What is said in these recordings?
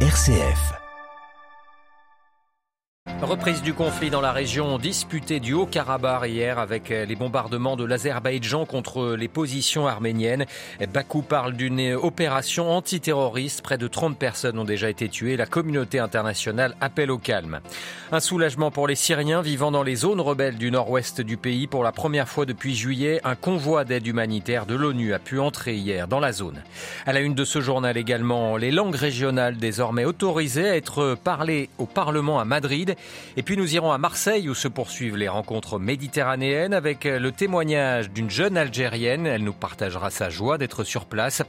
RCF. Reprise du conflit dans la région disputée du Haut-Karabakh hier avec les bombardements de l'Azerbaïdjan contre les positions arméniennes. Bakou parle d'une opération antiterroriste. Près de 30 personnes ont déjà été tuées. La communauté internationale appelle au calme. Un soulagement pour les Syriens vivant dans les zones rebelles du nord-ouest du pays. Pour la première fois depuis juillet, un convoi d'aide humanitaire de l'ONU a pu entrer hier dans la zone. À la une de ce journal également, les langues régionales désormais autorisées à être parlées au Parlement à Madrid. Et puis nous irons à Marseille où se poursuivent les rencontres méditerranéennes avec le témoignage d'une jeune Algérienne. Elle nous partagera sa joie d'être sur place.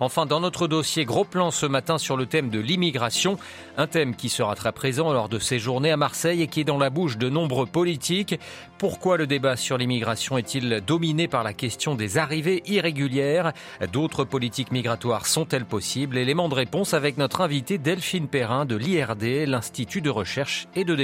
Enfin, dans notre dossier, gros plan ce matin sur le thème de l'immigration, un thème qui sera très présent lors de ces journées à Marseille et qui est dans la bouche de nombreux politiques. Pourquoi le débat sur l'immigration est-il dominé par la question des arrivées irrégulières? D'autres politiques migratoires sont-elles possibles? Élément de réponse avec notre invité Delphine Perrin de l'IRD, l'Institut de recherche et de développement.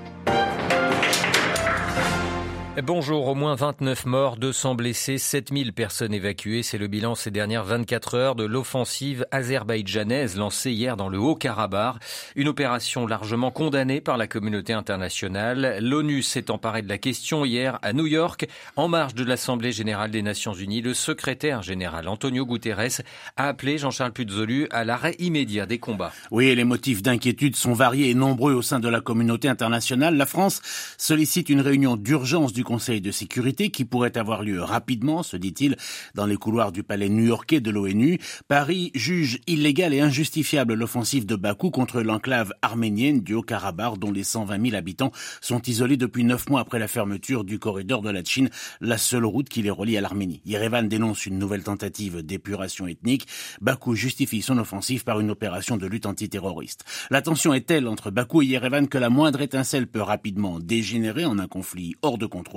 Bonjour, au moins 29 morts, 200 blessés, 7000 personnes évacuées. C'est le bilan ces dernières 24 heures de l'offensive azerbaïdjanaise lancée hier dans le Haut-Karabakh. Une opération largement condamnée par la communauté internationale. L'ONU s'est emparée de la question hier à New York. En marge de l'Assemblée générale des Nations unies, le secrétaire général Antonio Guterres a appelé Jean-Charles Puzolu à l'arrêt immédiat des combats. Oui, les motifs d'inquiétude sont variés et nombreux au sein de la communauté internationale. La France sollicite une réunion d'urgence du Conseil de sécurité qui pourrait avoir lieu rapidement, se dit-il, dans les couloirs du palais new-yorkais de l'ONU. Paris juge illégale et injustifiable l'offensive de Bakou contre l'enclave arménienne du Haut-Karabakh dont les 120 000 habitants sont isolés depuis neuf mois après la fermeture du corridor de la Chine, la seule route qui les relie à l'Arménie. Yerevan dénonce une nouvelle tentative d'épuration ethnique. Bakou justifie son offensive par une opération de lutte antiterroriste. La tension est telle entre Bakou et Yerevan que la moindre étincelle peut rapidement dégénérer en un conflit hors de contrôle.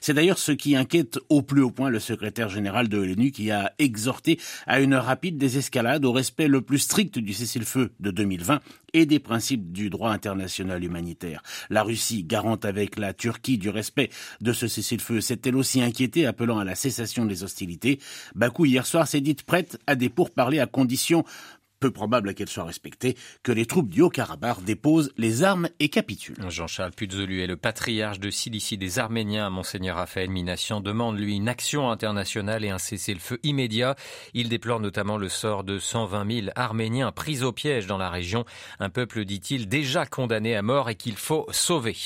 C'est d'ailleurs ce qui inquiète au plus haut point le secrétaire général de l'ONU qui a exhorté à une rapide désescalade au respect le plus strict du cessez-le-feu de 2020 et des principes du droit international humanitaire. La Russie, garante avec la Turquie du respect de ce cessez-le-feu, s'est elle aussi inquiétée, appelant à la cessation des hostilités. Bakou, hier soir, s'est dite prête à des pourparlers à condition peu probable qu'elle soit respectée, que les troupes du Haut-Karabakh déposent les armes et capitulent. Jean-Charles Puzolu est le patriarche de Cilicie des Arméniens. Monseigneur Raphaël Minassian demande, lui, une action internationale et un cessez-le-feu immédiat. Il déplore notamment le sort de 120 000 Arméniens pris au piège dans la région. Un peuple, dit-il, déjà condamné à mort et qu'il faut sauver.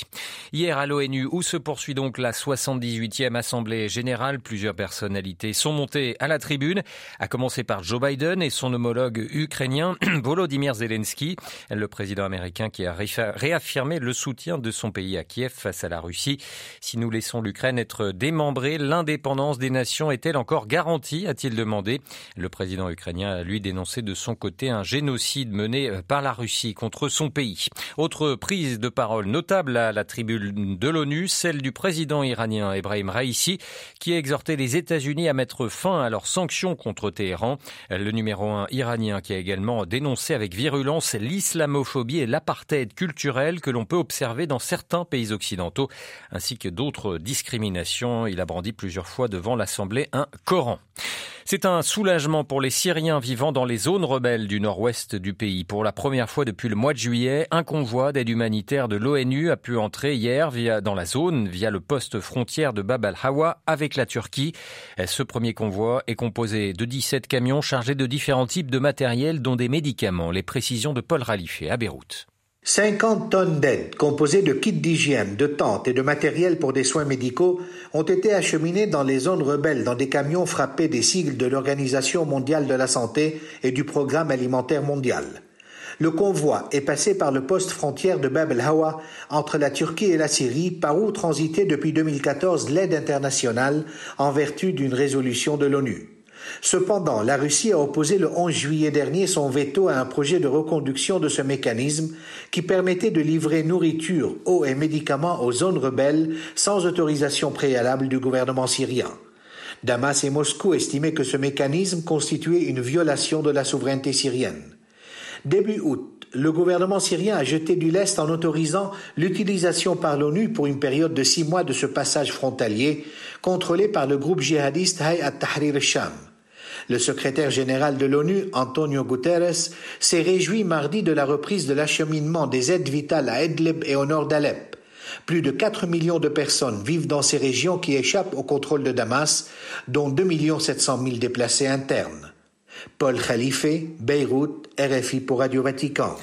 Hier à l'ONU, où se poursuit donc la 78e Assemblée générale, plusieurs personnalités sont montées à la tribune, à commencer par Joe Biden et son homologue ukrainien ukrainien Volodymyr Zelensky, le président américain qui a réaffirmé le soutien de son pays à Kiev face à la Russie. Si nous laissons l'Ukraine être démembrée, l'indépendance des nations est-elle encore garantie a-t-il demandé. Le président ukrainien a lui dénoncé de son côté un génocide mené par la Russie contre son pays. Autre prise de parole notable à la tribune de l'ONU, celle du président iranien Ebrahim Raisi, qui a exhorté les États-Unis à mettre fin à leurs sanctions contre Téhéran. Le numéro un iranien qui a également également dénoncé avec virulence l'islamophobie et l'apartheid culturel que l'on peut observer dans certains pays occidentaux, ainsi que d'autres discriminations. Il a brandi plusieurs fois devant l'Assemblée un Coran. C'est un soulagement pour les Syriens vivant dans les zones rebelles du nord-ouest du pays. Pour la première fois depuis le mois de juillet, un convoi d'aide humanitaire de l'ONU a pu entrer hier dans la zone via le poste frontière de Bab al-Hawa avec la Turquie. Ce premier convoi est composé de 17 camions chargés de différents types de matériel dont des médicaments. Les précisions de Paul Ralifé à Beyrouth. 50 tonnes d'aide composées de kits d'hygiène, de tentes et de matériel pour des soins médicaux ont été acheminées dans les zones rebelles dans des camions frappés des sigles de l'Organisation mondiale de la santé et du Programme alimentaire mondial. Le convoi est passé par le poste frontière de Bab el-Hawa entre la Turquie et la Syrie par où transitait depuis 2014 l'aide internationale en vertu d'une résolution de l'ONU. Cependant, la Russie a opposé le 11 juillet dernier son veto à un projet de reconduction de ce mécanisme qui permettait de livrer nourriture, eau et médicaments aux zones rebelles sans autorisation préalable du gouvernement syrien. Damas et Moscou estimaient que ce mécanisme constituait une violation de la souveraineté syrienne. Début août, le gouvernement syrien a jeté du lest en autorisant l'utilisation par l'ONU pour une période de six mois de ce passage frontalier contrôlé par le groupe djihadiste Hayat Tahrir al-Sham. Le secrétaire général de l'ONU, Antonio Guterres, s'est réjoui mardi de la reprise de l'acheminement des aides vitales à Idlib et au nord d'Alep. Plus de 4 millions de personnes vivent dans ces régions qui échappent au contrôle de Damas, dont 2 700 000 déplacés internes. Paul Khalife, Beyrouth, RFI pour Radio Vatican.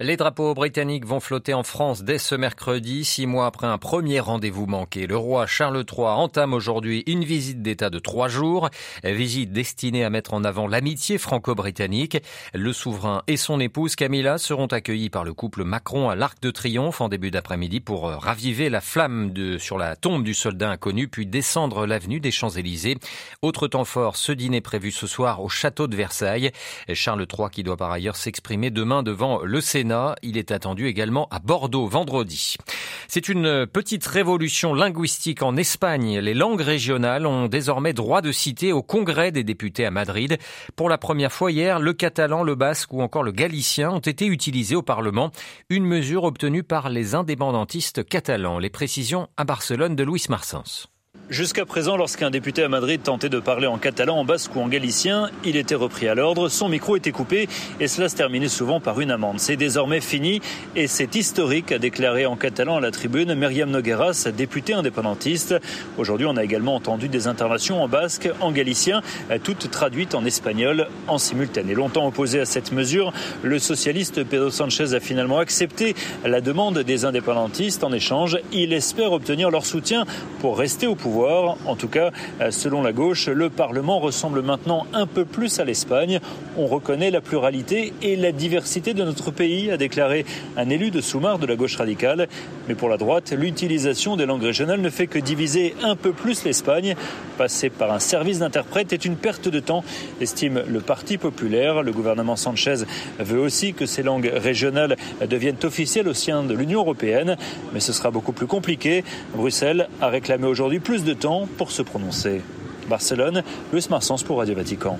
Les drapeaux britanniques vont flotter en France dès ce mercredi, six mois après un premier rendez-vous manqué. Le roi Charles III entame aujourd'hui une visite d'État de trois jours, visite destinée à mettre en avant l'amitié franco-britannique. Le souverain et son épouse Camilla seront accueillis par le couple Macron à l'Arc de Triomphe en début d'après-midi pour raviver la flamme sur la tombe du soldat inconnu, puis descendre l'avenue des Champs-Élysées. Autre temps fort, ce dîner prévu ce soir au château de Versailles. Charles III qui doit par ailleurs s'exprimer demain devant le Sénat il est attendu également à Bordeaux vendredi. C'est une petite révolution linguistique en Espagne. Les langues régionales ont désormais droit de citer au Congrès des députés à Madrid. Pour la première fois hier, le catalan, le basque ou encore le galicien ont été utilisés au Parlement. Une mesure obtenue par les indépendantistes catalans. Les précisions à Barcelone de Luis Marsens. Jusqu'à présent, lorsqu'un député à Madrid tentait de parler en catalan, en basque ou en galicien, il était repris à l'ordre, son micro était coupé et cela se terminait souvent par une amende. C'est désormais fini et c'est historique, a déclaré en catalan à la tribune Myriam Nogueras, députée indépendantiste. Aujourd'hui, on a également entendu des interventions en basque, en galicien, toutes traduites en espagnol en simultané. Longtemps opposé à cette mesure, le socialiste Pedro Sanchez a finalement accepté la demande des indépendantistes. En échange, il espère obtenir leur soutien pour rester au pouvoir en tout cas, euh, selon la gauche, le Parlement ressemble maintenant un peu plus à l'Espagne. On reconnaît la pluralité et la diversité de notre pays, a déclaré un élu de Soumar de la gauche radicale. Mais pour la droite, l'utilisation des langues régionales ne fait que diviser un peu plus l'Espagne. Passer par un service d'interprète est une perte de temps, estime le Parti populaire. Le gouvernement Sanchez veut aussi que ces langues régionales deviennent officielles au sein de l'Union européenne, mais ce sera beaucoup plus compliqué. Bruxelles a réclamé aujourd'hui de temps pour se prononcer. Barcelone, Luis Marsens pour Radio Vatican.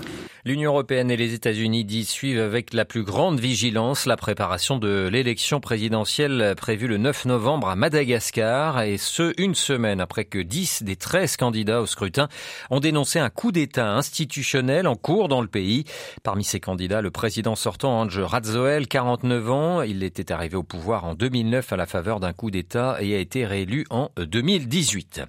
L'Union européenne et les États-Unis disent suivent avec la plus grande vigilance la préparation de l'élection présidentielle prévue le 9 novembre à Madagascar et ce, une semaine après que 10 des 13 candidats au scrutin ont dénoncé un coup d'État institutionnel en cours dans le pays. Parmi ces candidats, le président sortant Ange Radzoel, 49 ans, il était arrivé au pouvoir en 2009 à la faveur d'un coup d'État et a été réélu en 2018.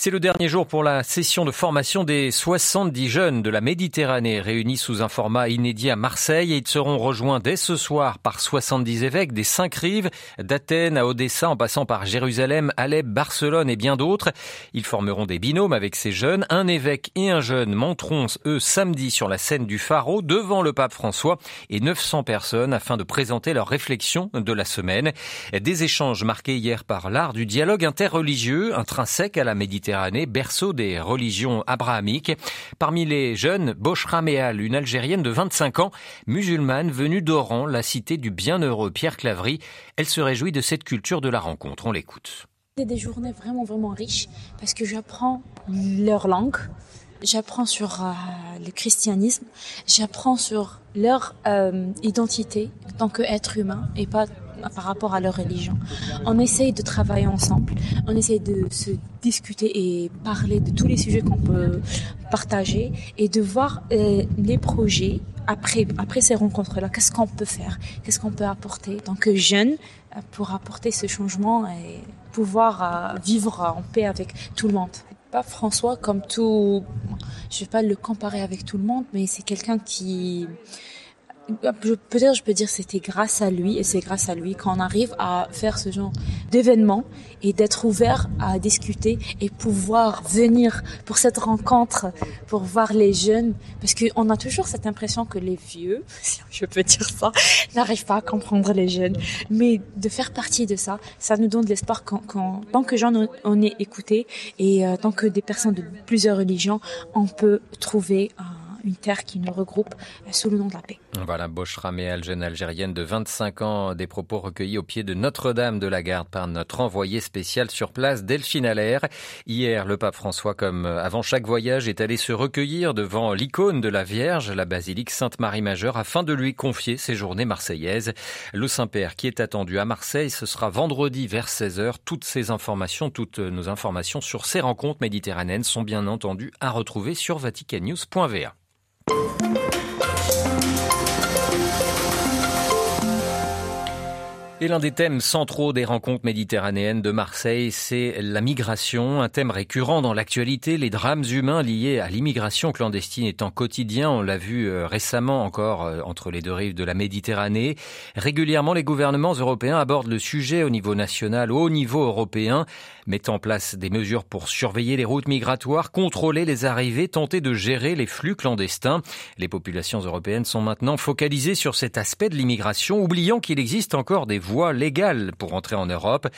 C'est le dernier jour pour la session de formation des 70 jeunes de la Méditerranée réunis sous un format inédit à Marseille et ils seront rejoints dès ce soir par 70 évêques des cinq rives, d'Athènes à Odessa en passant par Jérusalem, Alep, Barcelone et bien d'autres. Ils formeront des binômes avec ces jeunes. Un évêque et un jeune monteront eux samedi sur la scène du Pharaon devant le pape François et 900 personnes afin de présenter leurs réflexions de la semaine. Des échanges marqués hier par l'art du dialogue interreligieux intrinsèque à la Méditerranée berceau des religions abrahamiques. Parmi les jeunes, Boshra Meal, une Algérienne de 25 ans, musulmane venue d'Oran, la cité du bienheureux Pierre Clavry. Elle se réjouit de cette culture de la rencontre. On l'écoute. C'est des journées vraiment, vraiment riches parce que j'apprends leur langue, j'apprends sur euh, le christianisme, j'apprends sur leur euh, identité en tant qu'être humain et pas par rapport à leur religion. On essaye de travailler ensemble, on essaye de se discuter et parler de tous les sujets qu'on peut partager et de voir euh, les projets après, après ces rencontres-là. Qu'est-ce qu'on peut faire? Qu'est-ce qu'on peut apporter? En tant que jeune euh, pour apporter ce changement et pouvoir euh, vivre en paix avec tout le monde pas François comme tout, je vais pas le comparer avec tout le monde, mais c'est quelqu'un qui, peut-être je peux dire c'était grâce à lui et c'est grâce à lui qu'on arrive à faire ce genre d'événement et d'être ouvert à discuter et pouvoir venir pour cette rencontre pour voir les jeunes. Parce qu'on a toujours cette impression que les vieux si je peux dire ça n'arrivent pas à comprendre les jeunes. Mais de faire partie de ça ça nous donne de l'espoir qu'en tant que gens on est écouté et euh, tant que des personnes de plusieurs religions on peut trouver qui nous regroupe euh, sous le nom de la paix. Voilà, Boshra Méal, jeune algérienne de 25 ans, des propos recueillis au pied de Notre-Dame de la Garde par notre envoyé spécial sur place, Delphine Allaire. Hier, le pape François, comme avant chaque voyage, est allé se recueillir devant l'icône de la Vierge, la basilique Sainte-Marie-Majeure, afin de lui confier ses journées marseillaises. Le Saint-Père, qui est attendu à Marseille, ce sera vendredi vers 16h. Toutes ces informations, toutes nos informations sur ces rencontres méditerranéennes sont bien entendu à retrouver sur vaticannews.va. Et l'un des thèmes centraux des rencontres méditerranéennes de Marseille, c'est la migration, un thème récurrent dans l'actualité, les drames humains liés à l'immigration clandestine étant quotidien, on l'a vu euh, récemment encore euh, entre les deux rives de la Méditerranée. Régulièrement, les gouvernements européens abordent le sujet au niveau national, au niveau européen, mettent en place des mesures pour surveiller les routes migratoires, contrôler les arrivées, tenter de gérer les flux clandestins. Les populations européennes sont maintenant focalisées sur cet aspect de l'immigration, oubliant qu'il existe encore des voie légale pour entrer en Europe.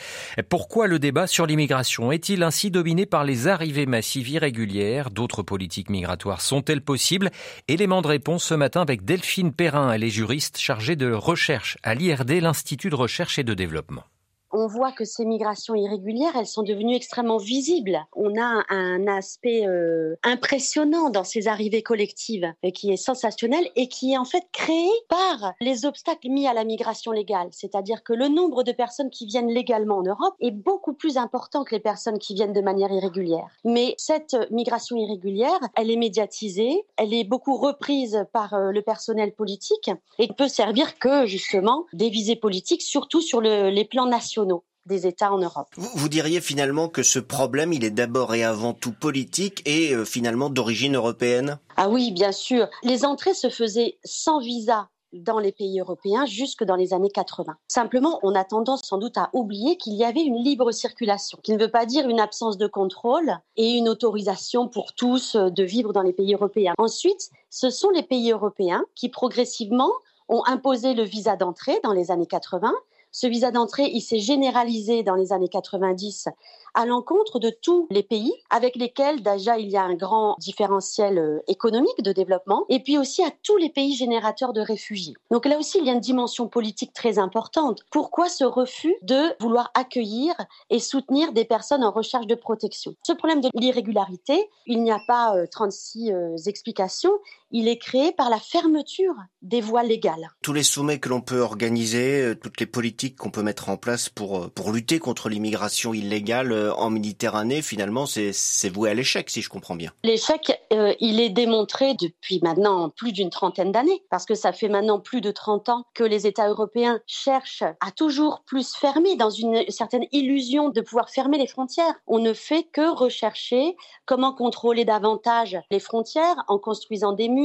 Pourquoi le débat sur l'immigration est-il ainsi dominé par les arrivées massives irrégulières? D'autres politiques migratoires sont-elles possibles? Élément de réponse ce matin avec Delphine Perrin, elle est juriste chargée de recherche à l'IRD, l'Institut de recherche et de développement on voit que ces migrations irrégulières, elles sont devenues extrêmement visibles. On a un aspect euh, impressionnant dans ces arrivées collectives et qui est sensationnel et qui est en fait créé par les obstacles mis à la migration légale. C'est-à-dire que le nombre de personnes qui viennent légalement en Europe est beaucoup plus important que les personnes qui viennent de manière irrégulière. Mais cette migration irrégulière, elle est médiatisée, elle est beaucoup reprise par euh, le personnel politique et ne peut servir que justement des visées politiques, surtout sur le, les plans nationaux des États en Europe. Vous, diriez finalement que ce problème, il est d'abord et avant tout politique et euh, finalement d'origine européenne? Ah oui, bien sûr. Les entrées se faisaient sans visa dans les pays européens jusque dans les années 80. Simplement, on a tendance sans doute à oublier qu'il y avait une libre circulation, qui ne veut pas dire une absence de contrôle et une autorisation pour tous euh, de vivre dans les pays européens. Ensuite, ce sont les pays européens qui progressivement ont imposé le visa d'entrée dans les années 80 ce visa d'entrée, il s'est généralisé dans les années 90 à l'encontre de tous les pays avec lesquels déjà il y a un grand différentiel euh, économique de développement et puis aussi à tous les pays générateurs de réfugiés. Donc là aussi il y a une dimension politique très importante. Pourquoi ce refus de vouloir accueillir et soutenir des personnes en recherche de protection? Ce problème de l'irrégularité, il n'y a pas 36 euh, euh, explications, il est créé par la fermeture des voies légales. Tous les sommets que l'on peut organiser, toutes les politiques qu'on peut mettre en place pour, pour lutter contre l'immigration illégale euh, en Méditerranée, finalement, c'est voué à l'échec, si je comprends bien. L'échec, euh, il est démontré depuis maintenant plus d'une trentaine d'années, parce que ça fait maintenant plus de 30 ans que les États européens cherchent à toujours plus fermer, dans une certaine illusion de pouvoir fermer les frontières. On ne fait que rechercher comment contrôler davantage les frontières en construisant des murs,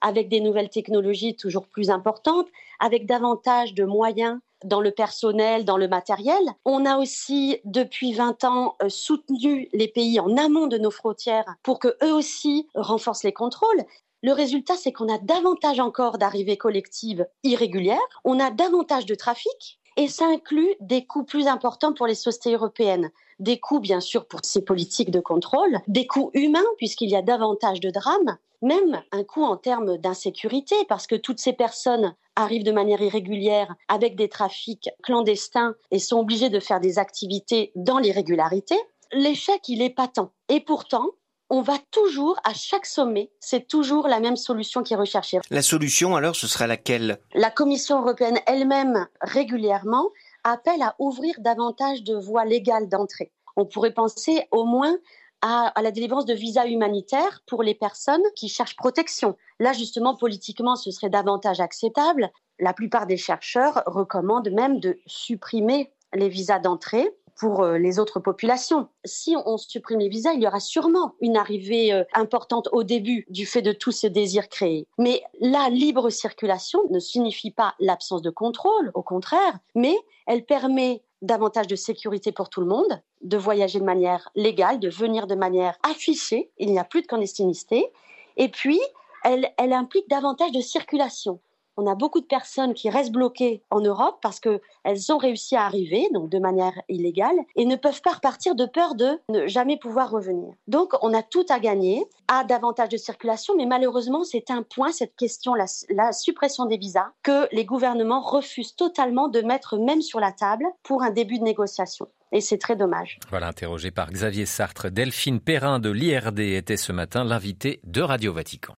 avec des nouvelles technologies toujours plus importantes, avec davantage de moyens dans le personnel, dans le matériel. On a aussi, depuis 20 ans, euh, soutenu les pays en amont de nos frontières pour que eux aussi renforcent les contrôles. Le résultat, c'est qu'on a davantage encore d'arrivées collectives irrégulières, on a davantage de trafic, et ça inclut des coûts plus importants pour les sociétés européennes. Des coûts, bien sûr, pour ces politiques de contrôle, des coûts humains, puisqu'il y a davantage de drames, même un coût en termes d'insécurité, parce que toutes ces personnes arrivent de manière irrégulière avec des trafics clandestins et sont obligées de faire des activités dans l'irrégularité. L'échec, il est patent. Et pourtant, on va toujours, à chaque sommet, c'est toujours la même solution qui est recherchée. La solution, alors, ce sera laquelle? La Commission européenne elle-même, régulièrement, appelle à ouvrir davantage de voies légales d'entrée. On pourrait penser au moins à, la délivrance de visas humanitaires pour les personnes qui cherchent protection. Là, justement, politiquement, ce serait davantage acceptable. La plupart des chercheurs recommandent même de supprimer les visas d'entrée pour euh, les autres populations. Si on supprime les visas, il y aura sûrement une arrivée euh, importante au début du fait de tout ce désir créé. Mais la libre circulation ne signifie pas l'absence de contrôle, au contraire, mais elle permet davantage de sécurité pour tout le monde, de voyager de manière légale, de venir de manière affichée, il n'y a plus de clandestinité, et puis elle, elle implique davantage de circulation on a beaucoup de personnes qui restent bloquées en Europe parce qu'elles ont réussi à arriver, donc de manière illégale, et ne peuvent pas repartir de peur de ne jamais pouvoir revenir. Donc, on a tout à gagner à davantage de circulation, mais malheureusement, c'est un point, cette question, la, suppression des visas, que les gouvernements refusent totalement de mettre même sur la table pour un début de négociation. Et c'est très dommage. Voilà, interrogé par Xavier Sartre, Delphine Perrin de l'IRD était ce matin l'invité de Radio Vatican.